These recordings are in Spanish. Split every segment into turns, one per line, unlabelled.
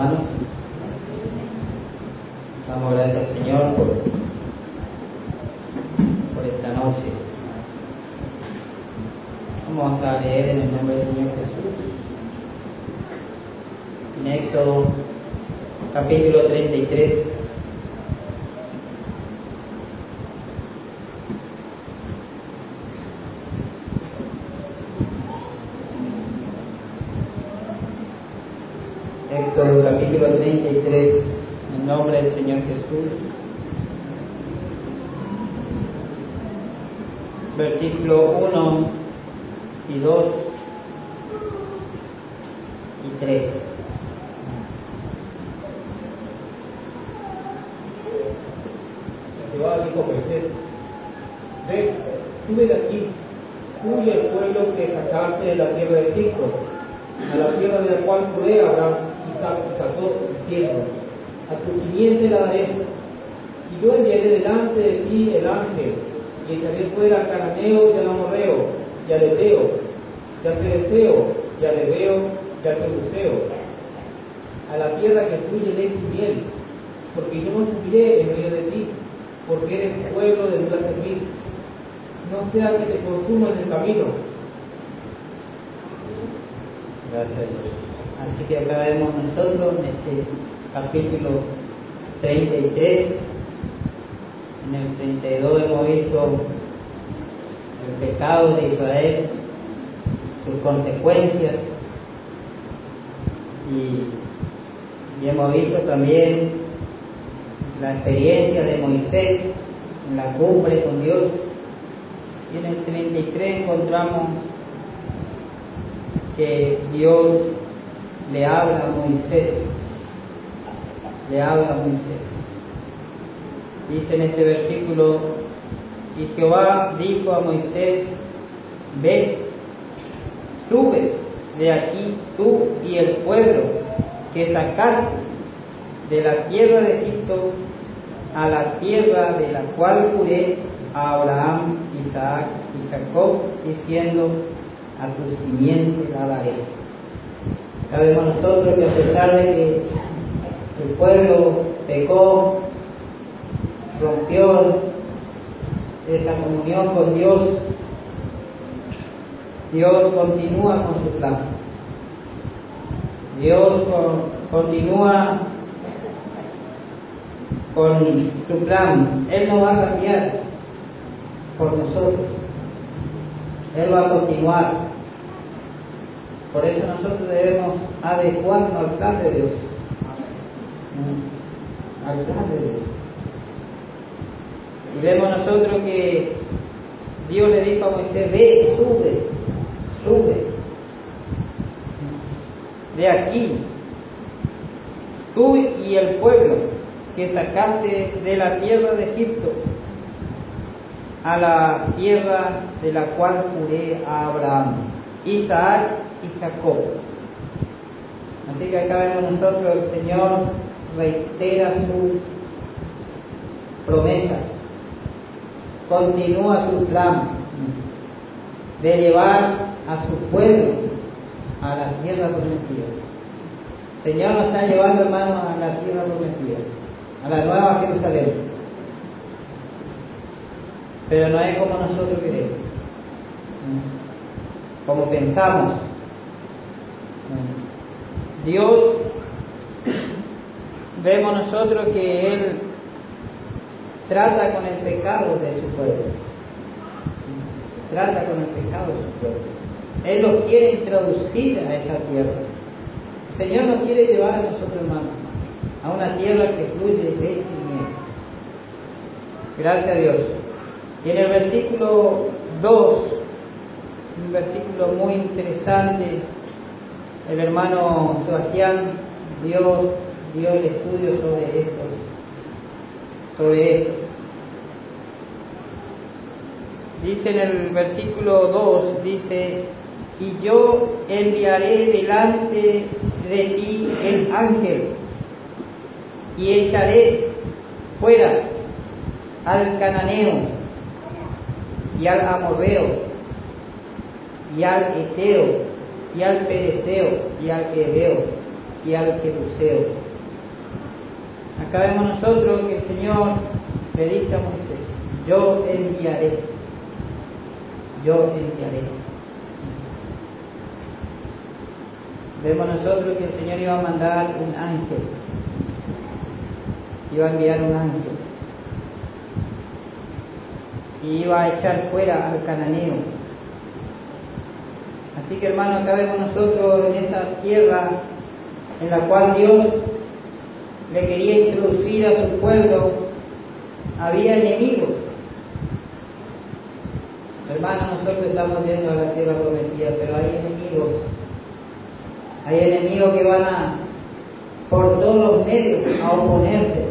hermanos. Damos gracias al Señor por, esta noche. Vamos a leer en el nombre del Señor Jesús. En Éxodo capítulo 33. Éxodo capítulo 33, en nombre del Señor Jesús. Versículo 1 y 2 y 3.
Jehová dijo a Moisés, ve, sube de aquí, tú y el pueblo que sacaste de la tierra de Egipto, a la tierra de la cual juré a Abraham, Isaac y Jacob, diciendo, a tu simiente la daré, y yo enviaré delante de ti el ángel, y echaré fuera al cananeo y al amorreo, y al hebreo, y al pereceo, y al hebreo, y al jebuseo, a la tierra que fluye leche y miel, porque yo no subiré en medio de ti, porque eres pueblo de dura servicio. No sea que te consuma en el camino.
Gracias a Dios. Así que acá vemos nosotros en este capítulo 33, en el 32 hemos visto el pecado de Israel, sus consecuencias, y, y hemos visto también la experiencia de Moisés en la cumbre con Dios. Y en el 33 encontramos que Dios le habla a Moisés, le habla a Moisés. Dice en este versículo, y Jehová dijo a Moisés, ve, sube de aquí tú y el pueblo que sacaste de la tierra de Egipto a la tierra de la cual juré a Abraham, Isaac y Jacob, diciendo, a tu simiente la daré. Sabemos nosotros que a pesar de que el pueblo pecó, rompió esa comunión con Dios, Dios continúa con su plan. Dios continúa con su plan. Él no va a cambiar por nosotros. Él va a continuar. Por eso nosotros debemos adecuarnos al plan de Dios. Al plan de Dios. Y vemos nosotros que Dios le dijo a Moisés, ve, sube, sube. De aquí, tú y el pueblo que sacaste de la tierra de Egipto a la tierra de la cual juré a Abraham, Isaac y Jacob. Así que acá vemos nosotros el Señor reitera su promesa, continúa su plan de llevar a su pueblo a la tierra prometida. El Señor nos está llevando, hermanos, a la tierra prometida a la nueva Jerusalén. Pero no es como nosotros queremos, como pensamos. Dios, vemos nosotros que Él trata con el pecado de su pueblo. Trata con el pecado de su pueblo. Él los quiere introducir a esa tierra. El Señor nos quiere llevar a nosotros, hermanos a una tierra que fluye leche y miel. Gracias a Dios. Y en el versículo 2, un versículo muy interesante, el hermano Sebastián dio, dio el estudio sobre estos, sobre esto. Dice en el versículo 2, dice, y yo enviaré delante de ti el ángel y echaré fuera al cananeo y al amorreo y al eteo y al pereceo y al hebeo y al Jebuseo. Acá vemos nosotros que el Señor le dice a Moisés, yo enviaré, yo enviaré. Vemos nosotros que el Señor iba a mandar un ángel, iba a enviar un ángel y iba a echar fuera al cananeo. Así que hermano, acá vemos nosotros en esa tierra en la cual Dios le quería introducir a su pueblo, había enemigos. Hermano, nosotros estamos yendo a la tierra prometida, pero hay enemigos. Hay enemigos que van a, por todos los medios, a oponerse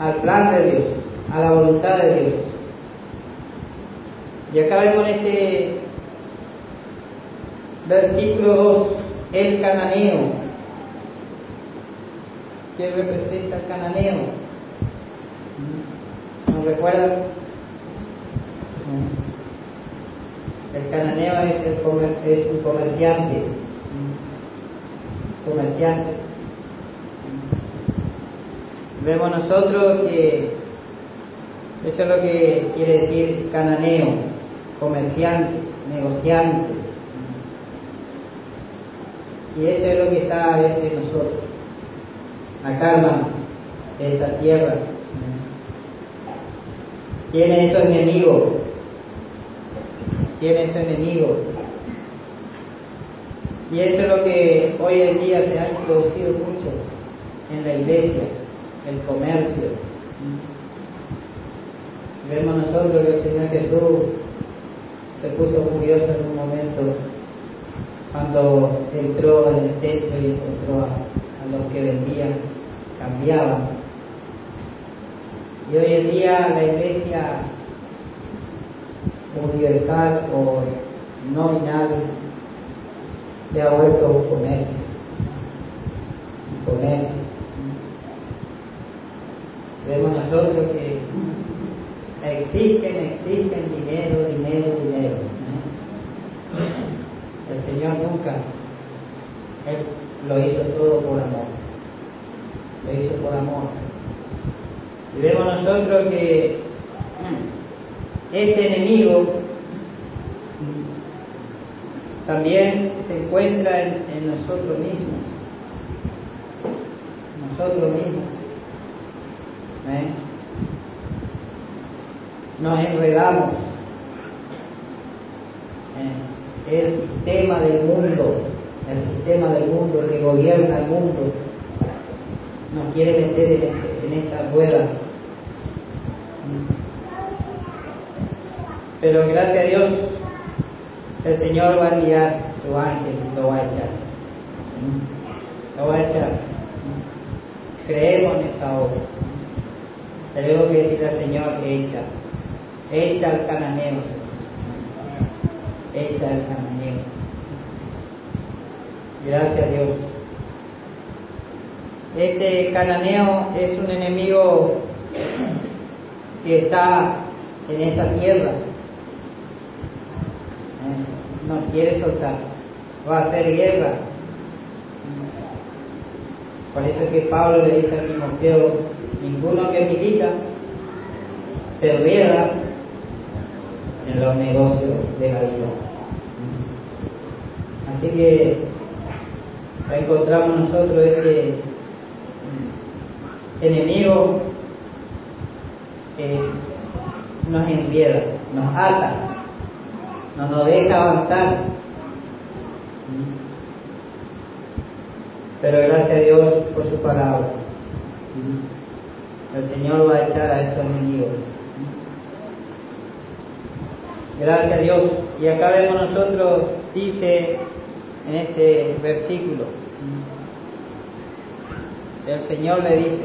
al plan de Dios a la voluntad de Dios. Y acá vemos en este versículo 2 el cananeo. ¿Qué representa el cananeo? ¿No recuerdan? El cananeo es, el es un comerciante. Comerciante. Vemos nosotros que eso es lo que quiere decir cananeo, comerciante, negociante. Y eso es lo que está a veces nosotros. Acá, hermano, de esta tierra. Tiene esos enemigos. Tiene esos enemigos. Y eso es lo que hoy en día se ha introducido mucho en la iglesia, el comercio. Vemos nosotros que el Señor Jesús se puso curioso en un momento cuando entró en el templo y encontró a, los que vendían, cambiaban. Y hoy en día la iglesia universal o nominal se ha vuelto un comercio. Un comercio. Vemos nosotros que exigen, exigen dinero, dinero, dinero. El Señor nunca, Él lo hizo todo por amor. Lo hizo por amor. Y vemos nosotros que este enemigo también se encuentra en, en nosotros mismos. Nosotros mismos. ¿Eh? nos enredamos en el sistema del mundo, el sistema del mundo que gobierna el mundo, nos quiere meter en, esa rueda. Pero gracias a Dios, el Señor va a enviar su ángel y lo va a echar. Lo va a echar. Creemos en esa obra. Tenemos que decir al Señor, echa echa al cananeo, echa al cananeo. Gracias a Dios. Este cananeo es un enemigo que está en esa tierra. No quiere soltar. Va a hacer guerra. Por eso es que Pablo le dice a Timoteo, ninguno que milita se riega en los negocios de la vida. Así que encontramos nosotros este enemigo que nos enrieda, nos ata, no nos deja avanzar. Pero gracias a Dios por su palabra. El Señor va a echar a estos enemigos. Gracias a Dios. Y acá vemos nosotros, dice en este versículo, el Señor le dice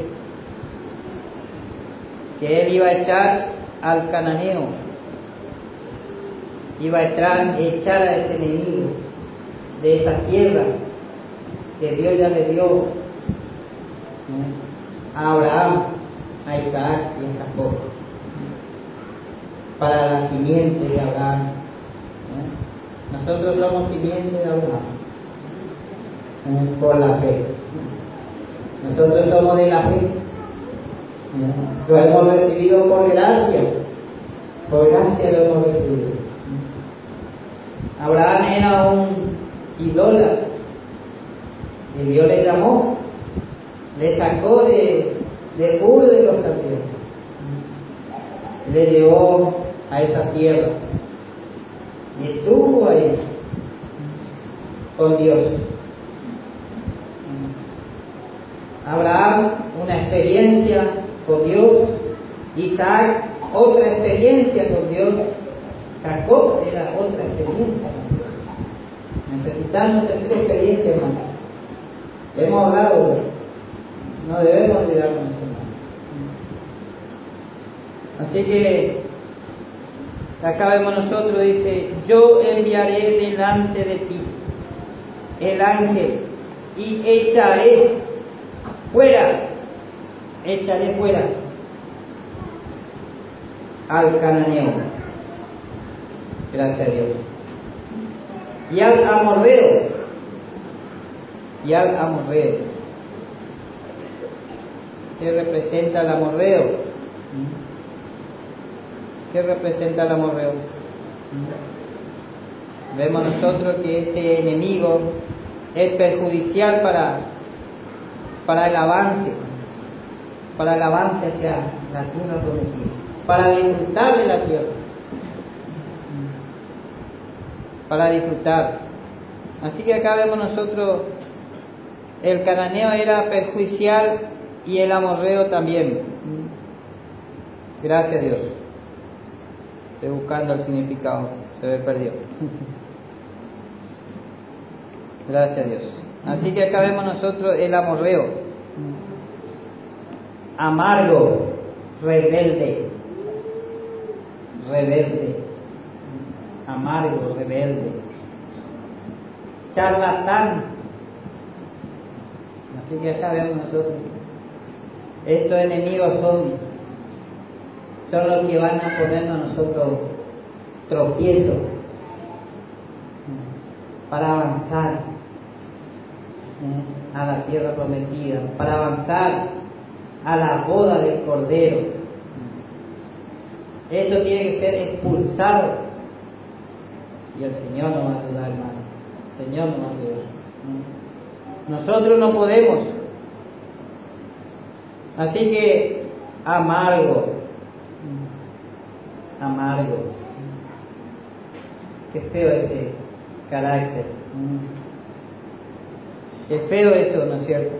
que Él iba a echar al cananeo, iba a echar a ese enemigo de esa tierra que Dios ya le dio a Abraham, a Isaac y a Jacob para la simiente de Abraham. Nosotros somos simiente de Abraham. por la fe. Nosotros somos de la fe. Lo hemos recibido por gracia. Por gracia lo hemos recibido. Abraham era un idólatra. Y Dios le llamó. Le sacó de, de Ur de los campeones. Le llevó a esa tierra. Y estuvo ahí con Dios. Abraham, una experiencia con Dios. Isaac, otra experiencia con Dios. Jacob era otra experiencia con Dios. Necesitamos esta experiencia, hermano. Hemos hablado, no debemos olvidarnos Así que acá vemos nosotros, dice, yo enviaré delante de ti el ángel y echaré fuera, echaré fuera al cananeo. Gracias a Dios. Y al amorreo. Y al amorreo. ¿Qué representa el amorreo? ¿Qué representa el amorreo? Vemos nosotros que este enemigo es perjudicial para, para el avance, para el avance hacia la tierra prometida, para disfrutar de la tierra, para disfrutar. Así que acá vemos nosotros, el cananeo era perjudicial y el amorreo también. Gracias a Dios. Estoy buscando el significado, se me perdió. Gracias a Dios. Así que acá vemos nosotros el amorreo. Amargo, rebelde. Rebelde. Amargo, rebelde. Charlatán. Así que acá vemos nosotros. Estos enemigos son, son los que van a ponernos a nosotros tropiezos para avanzar a la tierra prometida, para avanzar a la boda del Cordero. Esto tiene que ser expulsado. Y el Señor nos va a ayudar, hermano. El Señor nos va a ayudar. Nosotros no podemos. Así que amargo. Amargo. Qué feo ese carácter. Es feo eso, ¿no es cierto?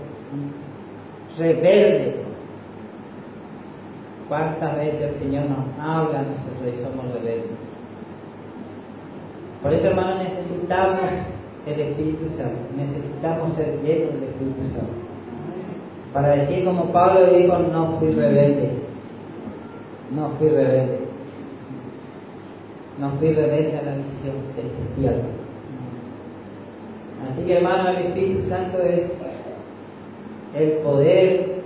Rebelde. ¿Cuántas veces el Señor nos habla nosotros y somos rebeldes? Por eso, hermano, necesitamos el Espíritu Santo. Necesitamos ser llenos del Espíritu Santo. Para decir como Pablo dijo, no fui rebelde. No fui rebelde. No fui rebelde a la visión celestial. Así que hermano, el Espíritu Santo es el poder,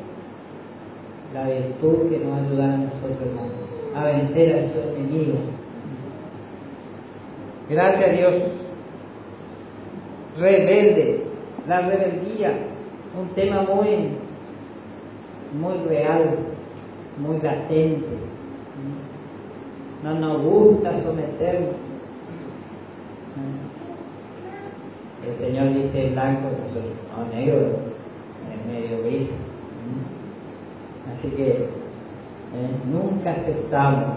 la virtud que nos ayuda a nosotros, hermano, a vencer a estos enemigos. Gracias a Dios. Rebelde, la rebeldía, un tema muy, muy real, muy latente. No nos gusta someternos el Señor dice blanco, nosotros no negro, en medio gris. Así que eh, nunca aceptamos.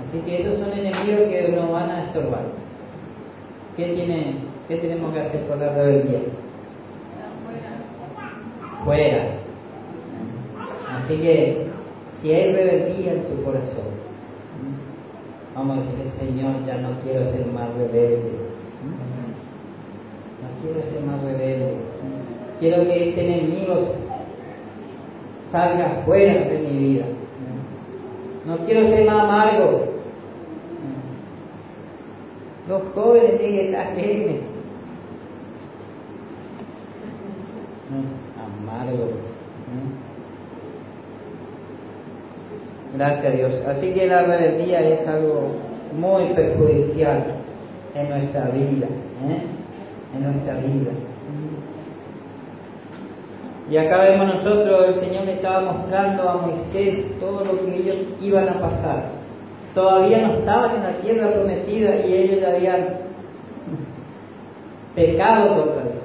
Así que esos son enemigos que nos van a estorbar. ¿Qué, tiene, qué tenemos que hacer por la rebeldía? Fuera. Así que si hay rebeldía en tu corazón, vamos a decirle, Señor, ya no quiero ser más rebelde quiero ser más rebelde. Quiero que este enemigo salga fuera de mi vida. No quiero ser más amargo. Los jóvenes tienen que estar alegres. Amargo. Gracias a Dios. Así que la rebeldía es algo muy perjudicial en nuestra vida. ¿eh? en nuestra vida. Y acá vemos nosotros, el Señor le estaba mostrando a Moisés todo lo que ellos iban a pasar. Todavía no estaban en la tierra prometida y ellos ya habían pecado contra Dios.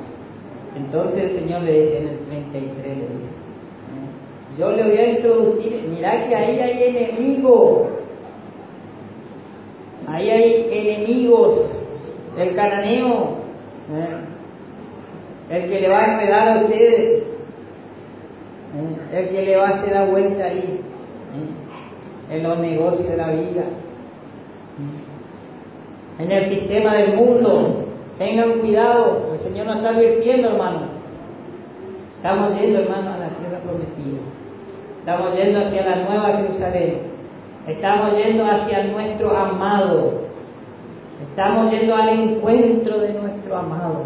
Entonces el Señor le dice en el 33, le dice, yo le voy a introducir, mirá que ahí hay enemigos, ahí hay enemigos, el cananeo, ¿eh? el que le va a enredar a ustedes, ¿eh? el que le va a hacer la vuelta ahí, ¿eh? en los negocios de la vida, en el sistema del mundo. Tengan cuidado, el Señor nos está advirtiendo, hermano. Estamos yendo, hermano, a la tierra prometida. Estamos yendo hacia la nueva Jerusalén. Estamos yendo hacia nuestro amado. Estamos yendo al encuentro de nuestro amado.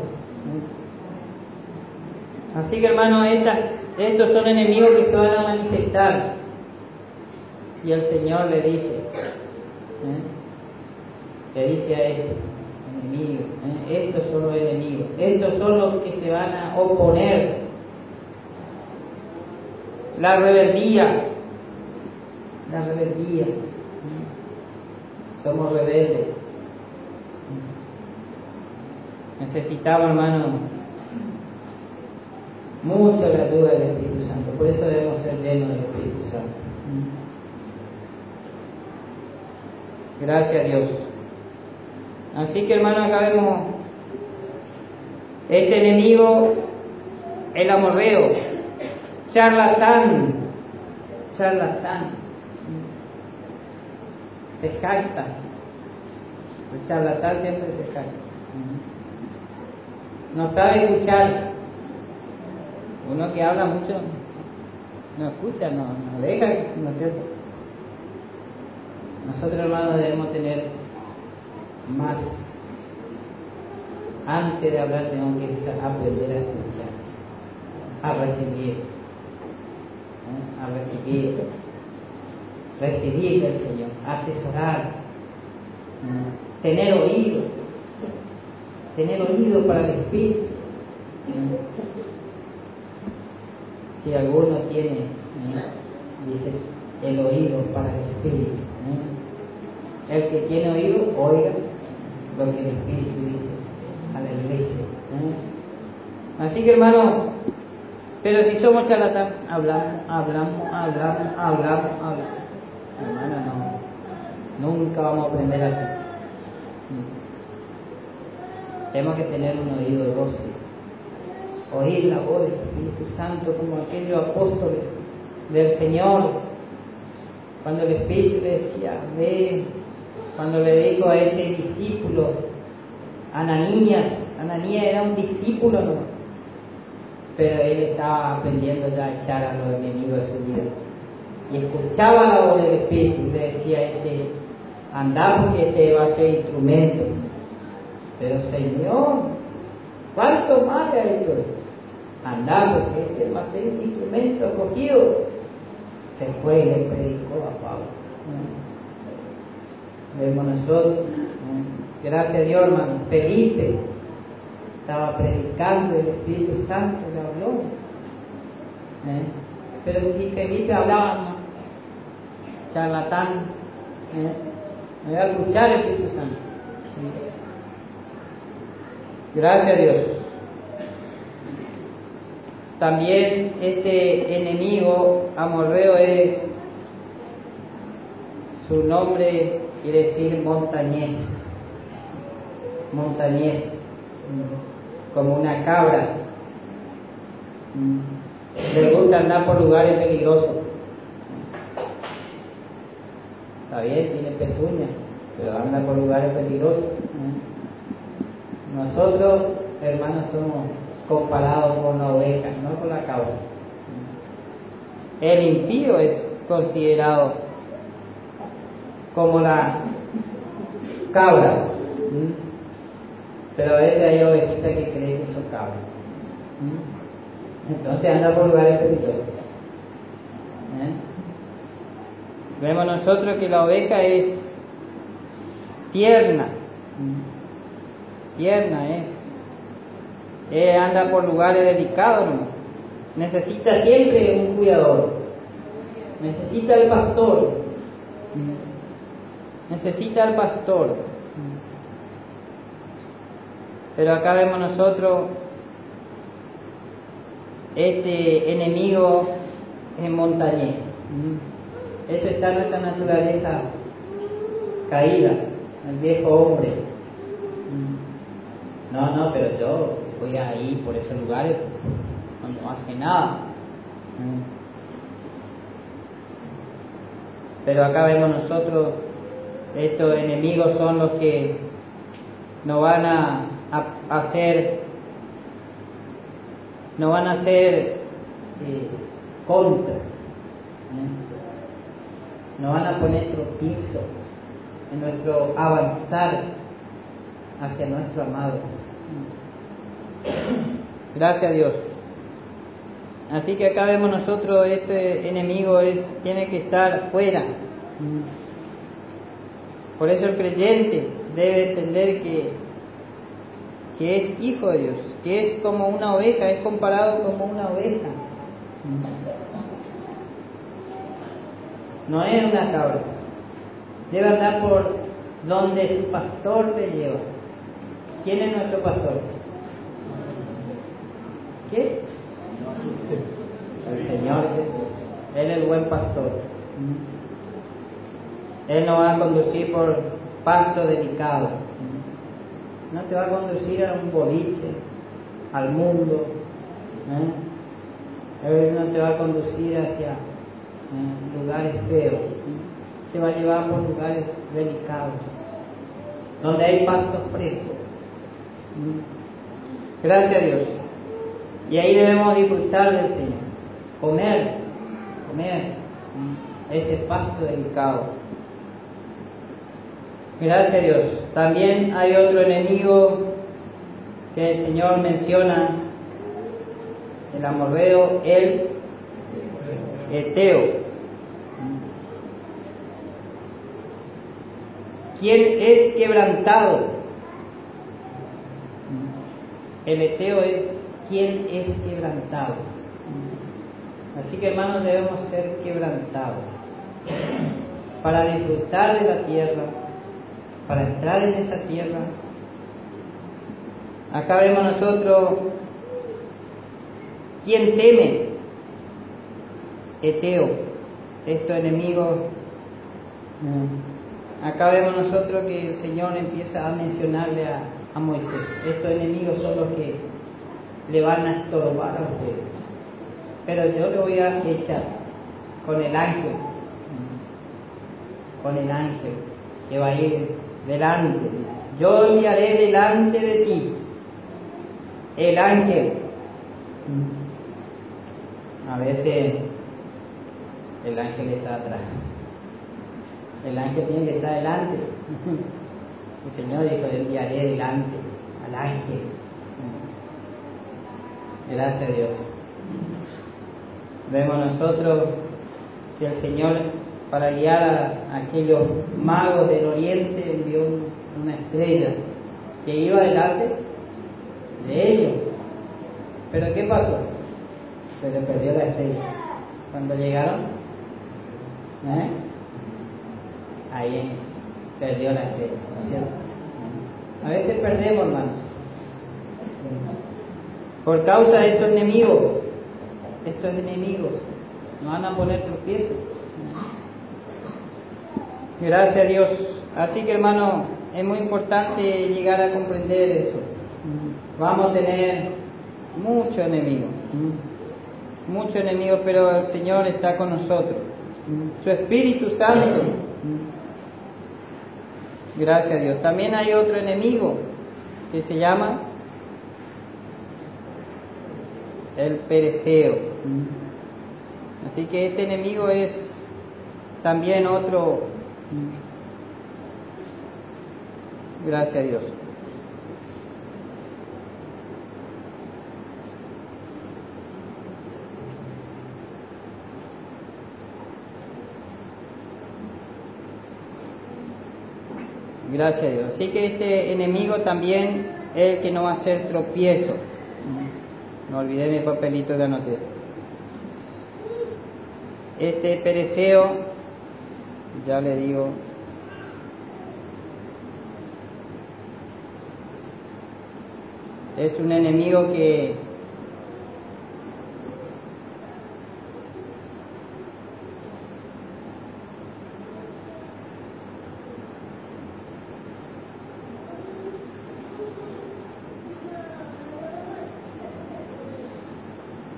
Así que hermano, estos son enemigos que se van a manifestar. Y el Señor le dice, ¿eh? le dice a estos enemigos, ¿eh? estos son los enemigos, estos son los que se van a oponer. La rebeldía, la rebeldía. Somos rebeldes. Necesitamos, hermano, mucho la ayuda del Espíritu Santo. Por eso debemos ser llenos del Espíritu Santo. Gracias a Dios. Así que, hermano, acá vemos este enemigo, el amorreo, charlatán, charlatán, se jacta. El charlatán siempre se jacta. No sabe escuchar. Uno que habla mucho no escucha, no, no deja, ¿no es cierto? Nosotros, hermanos, debemos tener más. Antes de hablar, tenemos que aprender a escuchar, a recibir, a recibir, recibir del Señor, atesorar, tener oído, tener oído para el Espíritu. Si alguno tiene, dice, el oído para el Espíritu. El que tiene oído, oiga lo que el Espíritu dice a la iglesia. Así que hermano, pero si somos charlatán, hablamos, hablamos, hablamos, hablamos, hablamos. Hermano, no, nunca vamos a aprender así. Tenemos que tener un oído dócil, oír la voz del Espíritu Santo como aquellos apóstoles del Señor, cuando el Espíritu decía, ve, cuando le dijo a este discípulo, Ananías, Ananías era un discípulo, ¿no? Pero él estaba aprendiendo ya a echar a los enemigos de su vida. Y escuchaba la voz del Espíritu y le decía este, anda porque este va a ser instrumento. Pero Señor, ¿cuánto más le ha hecho? Andar porque este va a ser instrumento acogido. Se fue y le predicó a Pablo. Vemos nosotros, gracias a Dios, hermano, Felipe estaba predicando el Espíritu Santo le habló. ¿eh? Pero si Felipe hablaba, charlatán, ¿eh? me voy a escuchar el Espíritu Santo. Gracias a Dios. También este enemigo amorreo es su nombre quiere decir montañés, montañés, como una cabra. Le gusta andar por lugares peligrosos. Está bien, tiene pezuña, pero anda por lugares peligrosos. Nosotros, hermanos, somos comparados con la oveja, no con la cabra. El impío es considerado como la cabra. Pero a veces hay ovejitas que creen que son cabras. Entonces anda por lugares peligrosos. ¿Eh? Vemos nosotros que la oveja es tierna. Tierna es. Anda por lugares delicados, ¿no? Necesita siempre un cuidador. Necesita el pastor. Necesita el pastor. Pero acá vemos nosotros este enemigo en montañés. Eso está en nuestra naturaleza caída, el viejo hombre. No, no, pero yo voy a ir por esos lugares cuando no hace nada. Pero acá vemos nosotros, estos enemigos son los que nos van a, hacer, nos van a hacer eh, contra, nos van a poner tropiezo en nuestro avanzar hacia nuestro amado. Gracias a Dios. Así que acá vemos nosotros, este enemigo es, tiene que estar fuera. Por eso el creyente debe entender que, que es hijo de Dios, que es como una oveja, es comparado como una oveja. No es una cabra. Debe andar por donde su pastor le lleva. ¿Quién es nuestro pastor? ¿Qué? El Señor Jesús. Él es el buen pastor. Él no va a conducir por pasto delicado. No te va a conducir a un boliche, al mundo. no te va a conducir hacia lugares feos. Te va a llevar por lugares delicados, donde hay pastos frescos. Gracias a Dios. Y ahí debemos disfrutar del Señor. Comer, comer ese pasto delicado. Gracias a Dios. También hay otro enemigo que el Señor menciona, el amorreo, el eteo. ¿Quién es quebrantado? El eteo es quien es quebrantado. Así que hermanos debemos ser quebrantados para disfrutar de la tierra, para entrar en esa tierra. Acá vemos nosotros quien teme, Eteo, estos enemigos. Acá vemos nosotros que el Señor empieza a mencionarle a, a Moisés, estos enemigos son los que le van a estorbar a ustedes. Pero yo le voy a echar con el ángel, con el ángel que va a ir delante. Dice. Yo enviaré delante de ti el ángel. A veces el ángel está atrás. El ángel tiene que estar delante. El Señor dijo, enviaré delante al ángel. Gracias a Dios. Vemos nosotros que el Señor, para guiar a aquellos magos del oriente, envió una estrella que iba delante de ellos. Pero ¿qué pasó? Se le perdió la estrella. Cuando llegaron, ¿eh? ahí perdió la estrella, ¿no es cierto? A veces perdemos, hermanos. Por causa de estos enemigos, estos enemigos nos van a poner tropiezos. Gracias a Dios. Así que hermano, es muy importante llegar a comprender eso. Vamos a tener muchos enemigos, muchos enemigos, pero el Señor está con nosotros. Su Espíritu Santo. Gracias a Dios. También hay otro enemigo que se llama el pereceo. Así que este enemigo es también otro. Gracias a Dios. Gracias a Dios. Así que este enemigo también es el que no va a hacer tropiezo. No olvidé mi papelito de anoté. Este pereceo, ya le digo, es un enemigo que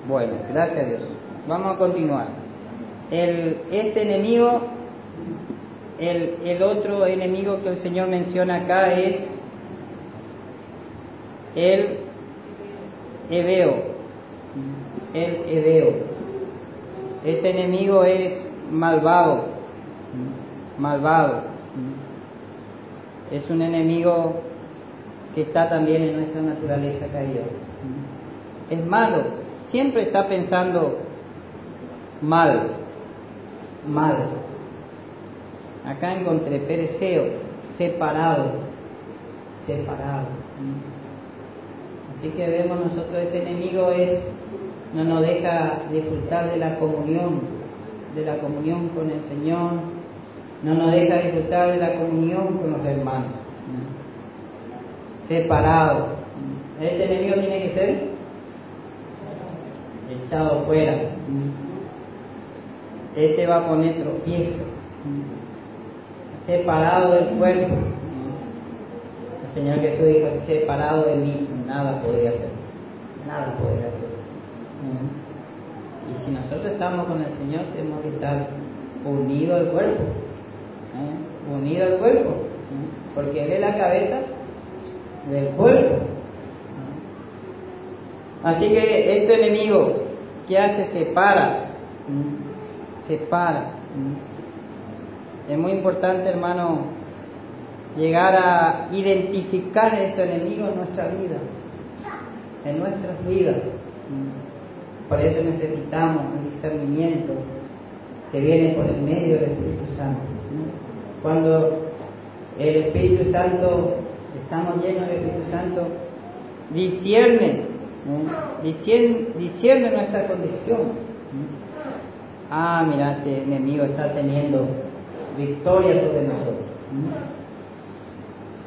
Bueno, gracias a Dios. Vamos a continuar. El, este enemigo, el, otro enemigo que el Señor menciona acá es el Ebeo. El Ebeo. Ese enemigo es malvado. Malvado. Es un enemigo que está también en nuestra naturaleza caída. Es malo, siempre está pensando mal, mal. Acá encontré pereceo, separado, separado. Así que vemos nosotros este enemigo es, no nos deja disfrutar de la comunión, de la comunión con el Señor, no nos deja disfrutar de la comunión con los hermanos. Separado. Este enemigo tiene que ser echado fuera. Este va a poner tropiezo, separado del cuerpo. El Señor Jesús dijo, separado de mí, nada podría hacer, nada podría hacer. Y si nosotros estamos con el Señor, tenemos que estar unidos al cuerpo, ¿eh? unidos al cuerpo, porque Él es la cabeza del cuerpo. Así que este enemigo ¿qué hace? Separa, separa. Es muy importante, hermano, llegar a identificar este enemigo en nuestra vida, en nuestras vidas. Por eso necesitamos el discernimiento que viene por el medio del Espíritu Santo. Cuando el Espíritu Santo, estamos llenos del Espíritu Santo, discierne Diciendo, nuestra condición. Ah, mira, este enemigo está teniendo victoria sobre nosotros.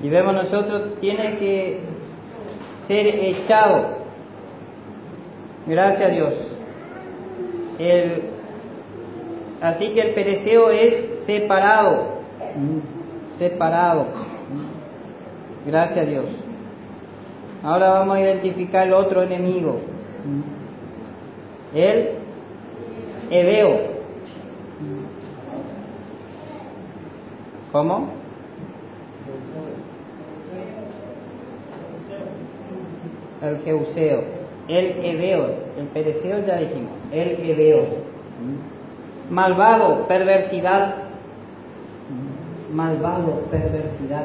Y vemos nosotros, tiene que ser echado. Gracias a Dios. El, así que el pereceo es separado. Separado. Gracias a Dios. Ahora vamos a identificar el otro enemigo. El Ebeo. ¿Cómo? El Jeuseo. El Ebeo. El pereceo ya dijimos. El Ebeo. Malvado, perversidad. Malvado, perversidad.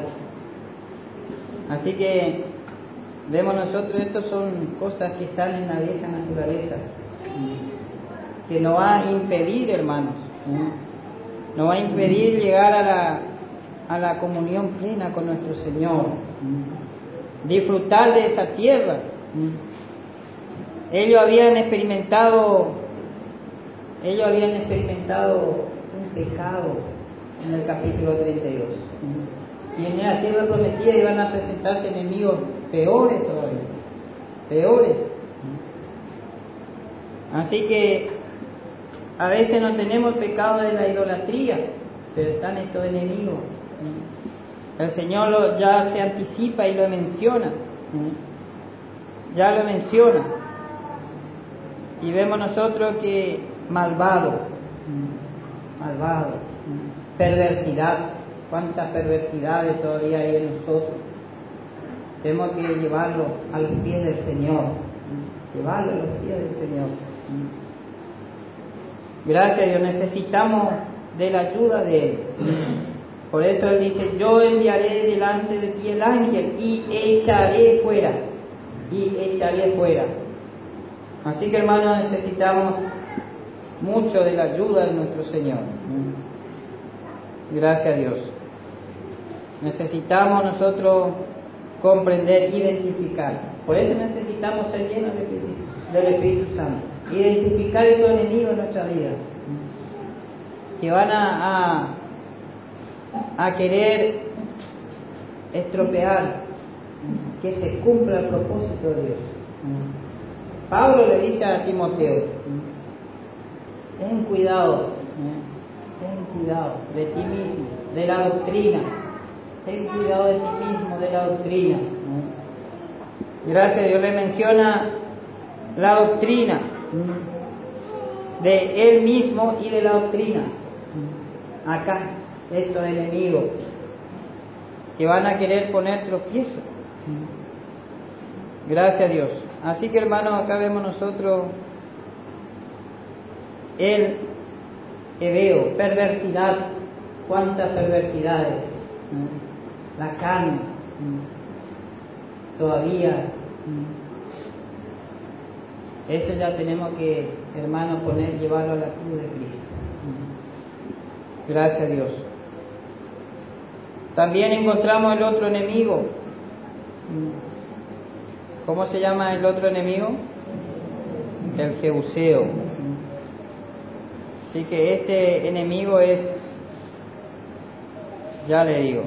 Así que Vemos nosotros, estas son cosas que están en la vieja naturaleza, que nos va a impedir, hermanos, nos va a impedir llegar a la, a la comunión plena con nuestro Señor, disfrutar de esa tierra. Ellos habían experimentado, ellos habían experimentado un pecado en el capítulo 32. Y en la tierra prometida iban a presentarse enemigos peores todavía, peores. Así que a veces no tenemos pecado de la idolatría, pero están estos enemigos. El Señor ya se anticipa y lo menciona, ya lo menciona. Y vemos nosotros que malvado, malvado, perversidad, cuántas perversidades todavía hay en nosotros tenemos que llevarlo a los pies del Señor, llevarlo a los pies del Señor. Gracias Dios, necesitamos de la ayuda de Él. Por eso Él dice, yo enviaré delante de ti el ángel y echaré fuera, y echaré fuera. Así que hermanos, necesitamos mucho de la ayuda de nuestro Señor. Gracias a Dios. Necesitamos nosotros comprender, identificar. Por eso necesitamos ser llenos del Espíritu Santo. Identificar estos enemigos en nuestra vida. Que van a, a, a querer estropear que se cumpla el propósito de Dios. Pablo le dice a Timoteo, ten cuidado, ten cuidado de ti mismo, de la doctrina, ten cuidado de ti mismo, de la doctrina. Gracias Dios le menciona la doctrina de él mismo y de la doctrina. Acá, estos enemigos que van a querer poner tropiezo. Gracias a Dios. Así que hermanos, acá vemos nosotros el Ebeo, perversidad, cuántas perversidades, la carne, todavía. Eso ya tenemos que, hermanos, poner, llevarlo a la cruz de Cristo. Gracias a Dios. También encontramos el otro enemigo. ¿Cómo se llama el otro enemigo? El Jeuseo. Así que este enemigo es, ya le digo,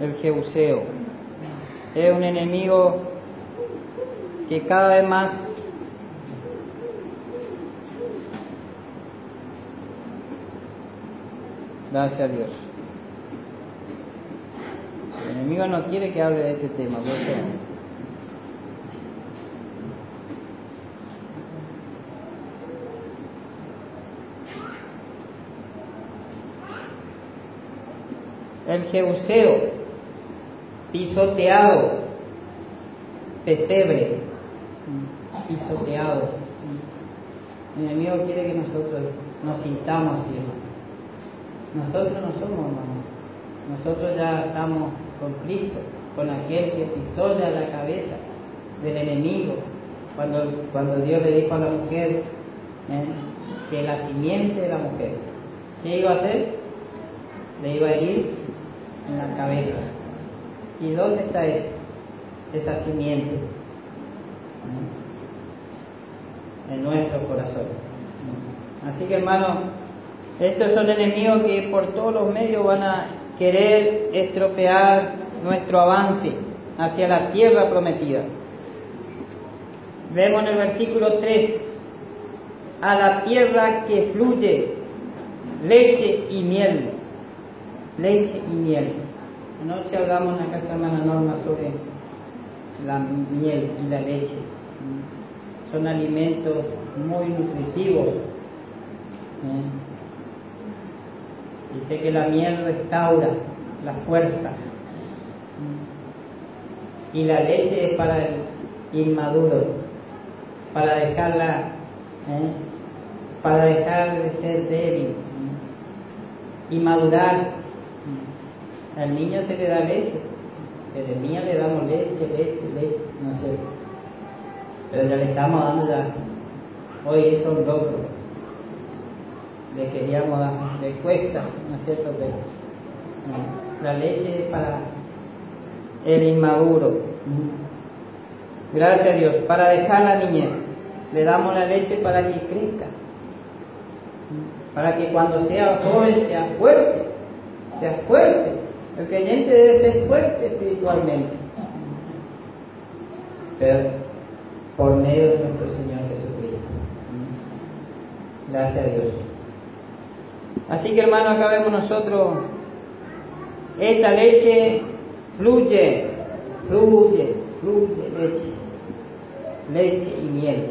el Jeuseo. Es un enemigo que cada vez más Gracias a Dios. Enemigo no quiere que hable de este tema, por eso. El Jeuseo, pisoteado, pesebre, pisoteado. El enemigo quiere que nosotros nos sintamos. Nosotros no somos hermanos. Nosotros ya estamos con Cristo, con aquel que pisó ya la cabeza del enemigo. Cuando, cuando Dios le dijo a la mujer ¿eh? que la simiente de la mujer, ¿qué iba a hacer? Le iba a herir en la cabeza. ¿Y dónde está esa, esa simiente? En nuestro corazón. Así que hermano, estos son enemigos que por todos los medios van a querer estropear nuestro avance hacia la tierra prometida. Vemos en el versículo 3, a la tierra que fluye leche y miel. Leche y miel. Anoche hablamos en la casa de hermana Norma sobre la miel y la leche. Son alimentos muy nutritivos. Dice que la miel restaura la fuerza. Y la leche es para el inmaduro, para dejarla, ¿eh? para dejar de ser débil y madurar. Al niño se le da leche, al niño le damos leche, leche, leche, no sé. Pero ya le estamos dando ya. Hoy es un. Le queríamos dar, le cuesta, ¿no es cierto? Pero, no. La leche es para el inmaduro. Gracias a Dios. Para dejar la niñez, le damos la leche para que crezca. Para que cuando sea joven sea fuerte. Sea fuerte. El creyente debe ser fuerte espiritualmente. Pero por medio de nuestro Señor Jesucristo. Gracias a Dios. Así que hermano, acá vemos nosotros, esta leche fluye, fluye, fluye leche, leche y miel.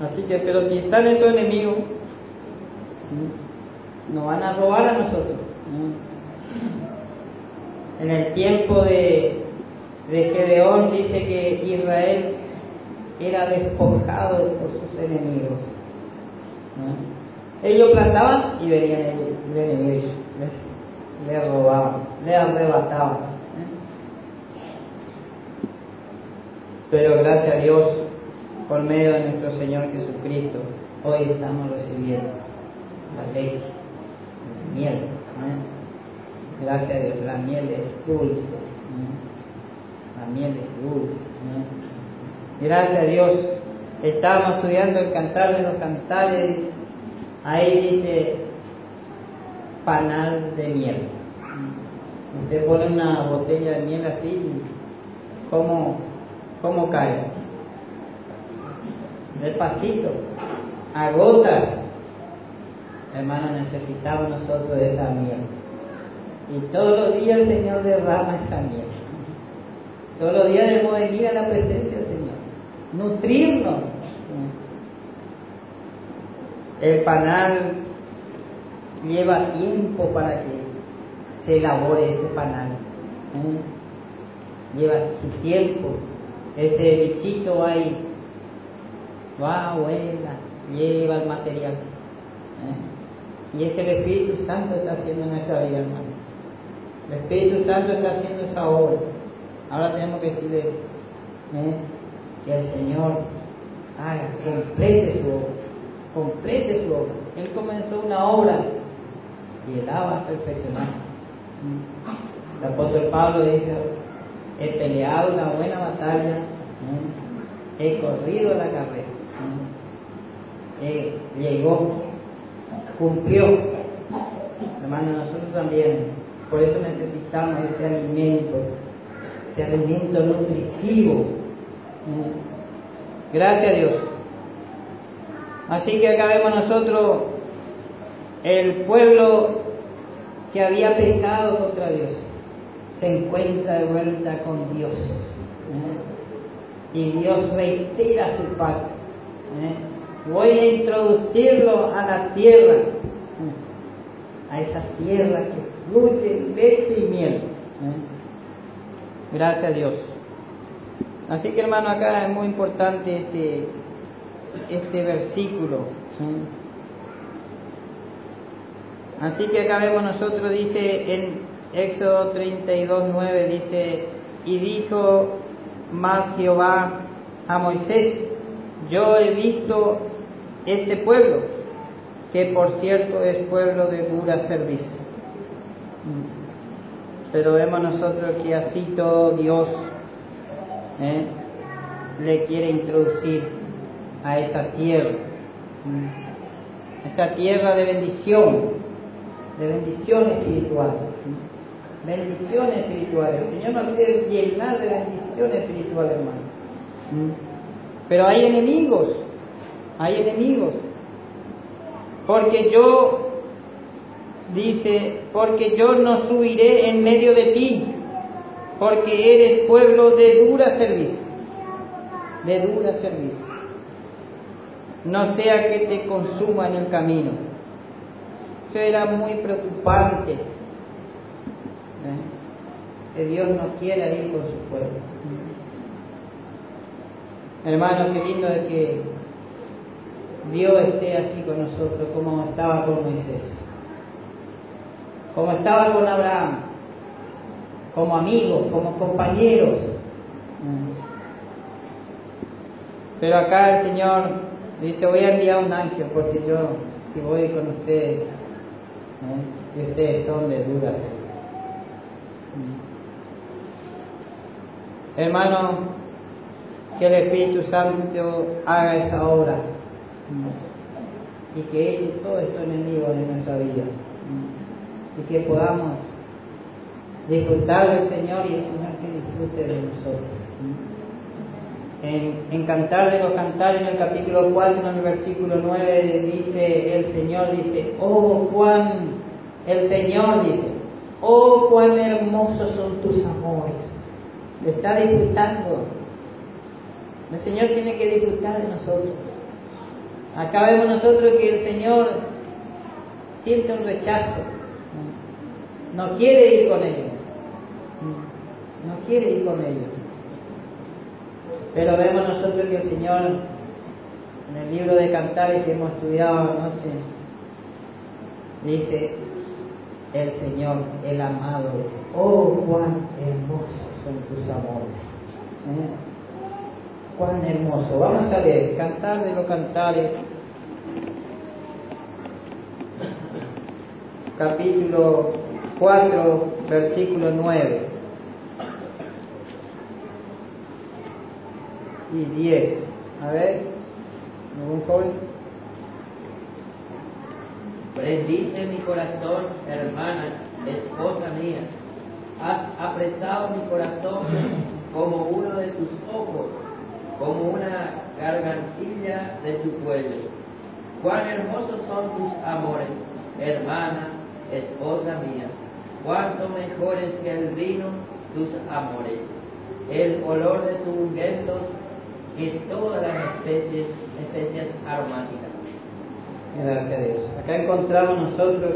Así que, pero si están esos enemigos, nos van a robar a nosotros. En el tiempo de, de Gedeón dice que Israel era despojado por sus enemigos. Ellos plantaban y venían el enemigo le robaban, le arrebataban. Pero gracias a Dios, por medio de nuestro Señor Jesucristo, hoy estamos recibiendo la leche, la miel. ¿eh? Gracias a Dios, la miel es dulce. ¿eh? La miel es dulce. ¿eh? Gracias a Dios. Estábamos estudiando el cantar de los cantares. Ahí dice panal de miel. Usted pone una botella de miel así, ¿cómo, cómo cae? Despacito, a gotas. Hermano, necesitamos nosotros esa miel. Y todos los días el Señor derrama esa miel. Todos los días debemos venir a la presencia del Señor, nutrirnos. El panal lleva tiempo para que se elabore ese panal. ¿eh? Lleva su tiempo. Ese bichito ahí va, vuela, lleva el material. ¿eh? Y ese el Espíritu Santo está haciendo en nuestra vida, hermano. El Espíritu Santo está haciendo esa obra. Ahora tenemos que decirle ¿eh? que el Señor haga, complete su obra, complete su obra. Él comenzó una obra y él la va a. El apóstol Pablo dijo, he peleado una buena batalla, he corrido la carrera, he, llegó, cumplió. Hermano, nosotros también, por eso necesitamos ese alimento ese alimento nutritivo. Gracias a Dios. Así que acá vemos nosotros el pueblo que había pecado contra Dios, se encuentra de vuelta con Dios. ¿eh? Y Dios reitera su pacto. ¿eh? Voy a introducirlo a la tierra, ¿eh? a esa tierra que fluye leche y miel. Gracias a Dios. Así que hermano, acá es muy importante este, este versículo. Así que acá vemos nosotros, dice en Éxodo 32, 9, dice, y dijo más Jehová a Moisés, yo he visto este pueblo, que por cierto es pueblo de dura servicio pero vemos nosotros que así todo Dios ¿eh? le quiere introducir a esa tierra, esa tierra de bendición, de bendición espiritual. Bendición espiritual. El Señor nos quiere llenar de bendición espiritual, hermano. Pero hay enemigos, hay enemigos. Porque yo dice, porque yo no subiré en medio de ti, porque eres pueblo de dura servicio, de dura servicio. No sea que te consuma en el camino. Eso era muy preocupante. ¿eh? Que Dios no quiera ir con su pueblo. Hermano, qué lindo es que Dios esté así con nosotros como estaba con Moisés como estaba con Abraham, como amigos, como compañeros. Pero acá el Señor dice, voy a enviar un ángel porque yo, si voy con ustedes, ¿eh? y ustedes son de dudas. Hermano, que el Espíritu Santo haga esa obra y que eche todo esto enemigo de nuestra vida y que podamos disfrutar del Señor y el Señor que disfrute de nosotros. En, Cantar de los Cantares, en el capítulo 4, en el versículo 9, dice el Señor, dice, oh cuán, el Señor dice, oh cuán hermosos son tus amores. Le está disfrutando. El Señor tiene que disfrutar de nosotros. Acá vemos nosotros que el Señor siente un rechazo no quiere ir con ellos. No quiere ir con ellos. Pero vemos nosotros que el Señor, en el libro de Cantares que hemos estudiado anoche, dice, el Señor, el amado, es, oh, cuán hermosos son tus amores. ¿Eh? Cuán hermoso. Vamos a ver, Cantar de los Cantares, capítulo 4, versículo 9. Y 10. A ver, ¿algún joven?
Prendiste mi corazón, hermana, esposa mía. Has apresado mi corazón como uno de tus ojos, como una gargantilla de tu cuello. Cuán hermosos son tus amores, hermana, esposa mía. Cuánto mejores que el vino tus amores. El olor de tus ungüentos que todas las especies, especias aromáticas.
Gracias a Dios. Acá encontramos nosotros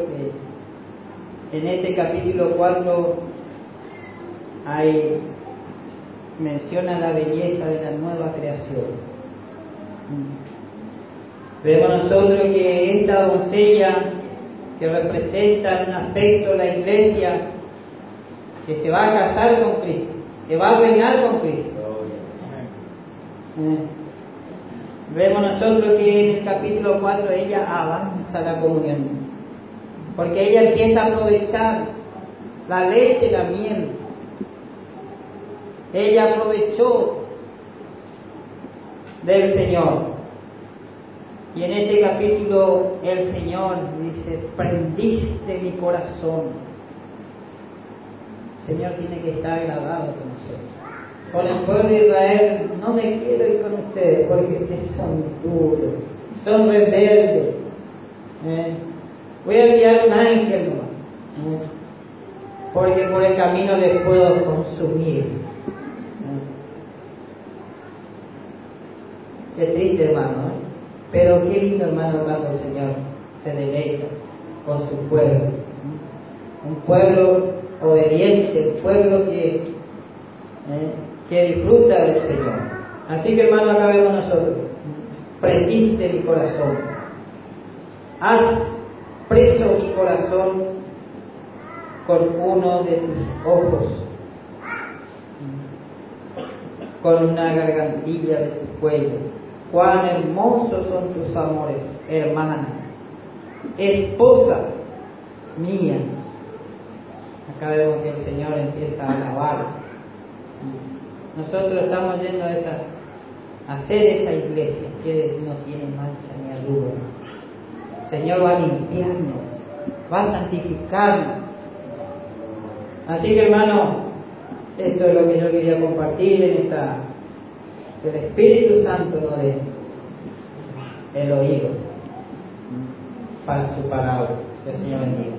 que en este capítulo 4 hay menciona la belleza de la nueva creación. Vemos nosotros que esta doncella que representa en un aspecto la iglesia que se va a casar con Cristo, que va a reinar con Cristo. Eh, Vemos nosotros que en el capítulo 4 ella avanza la comunión, porque ella empieza a aprovechar la leche y la miel. Ella aprovechó del Señor. Y en este capítulo el Señor dice, prendiste mi corazón. El Señor tiene que estar agradado con nosotros con el pueblo de Israel, no me quiero ir con ustedes porque ustedes son duros, son rebeldes. ¿eh? Voy a enviar un ángel ¿eh? porque por el camino les puedo consumir. ¿eh? Qué triste, hermano, pero qué lindo, hermano, cuando el Señor se deleita con su pueblo. Un pueblo obediente, un pueblo que que disfruta del Señor. Así que hermano, acá vemos nosotros, prendiste mi corazón, has preso mi corazón con uno de tus ojos, con una gargantilla de tu cuello. Cuán hermosos son tus amores, hermana, esposa mía. Acá vemos que el Señor empieza a alabar nosotros estamos yendo a, esa, a hacer esa iglesia que no tiene mancha ni arruga. El Señor va a limpiarnos, va a santificarnos. Así que hermano, esto es lo que yo quería compartir en esta, el Espíritu Santo no de el oído para su palabra. Que el Señor bendiga.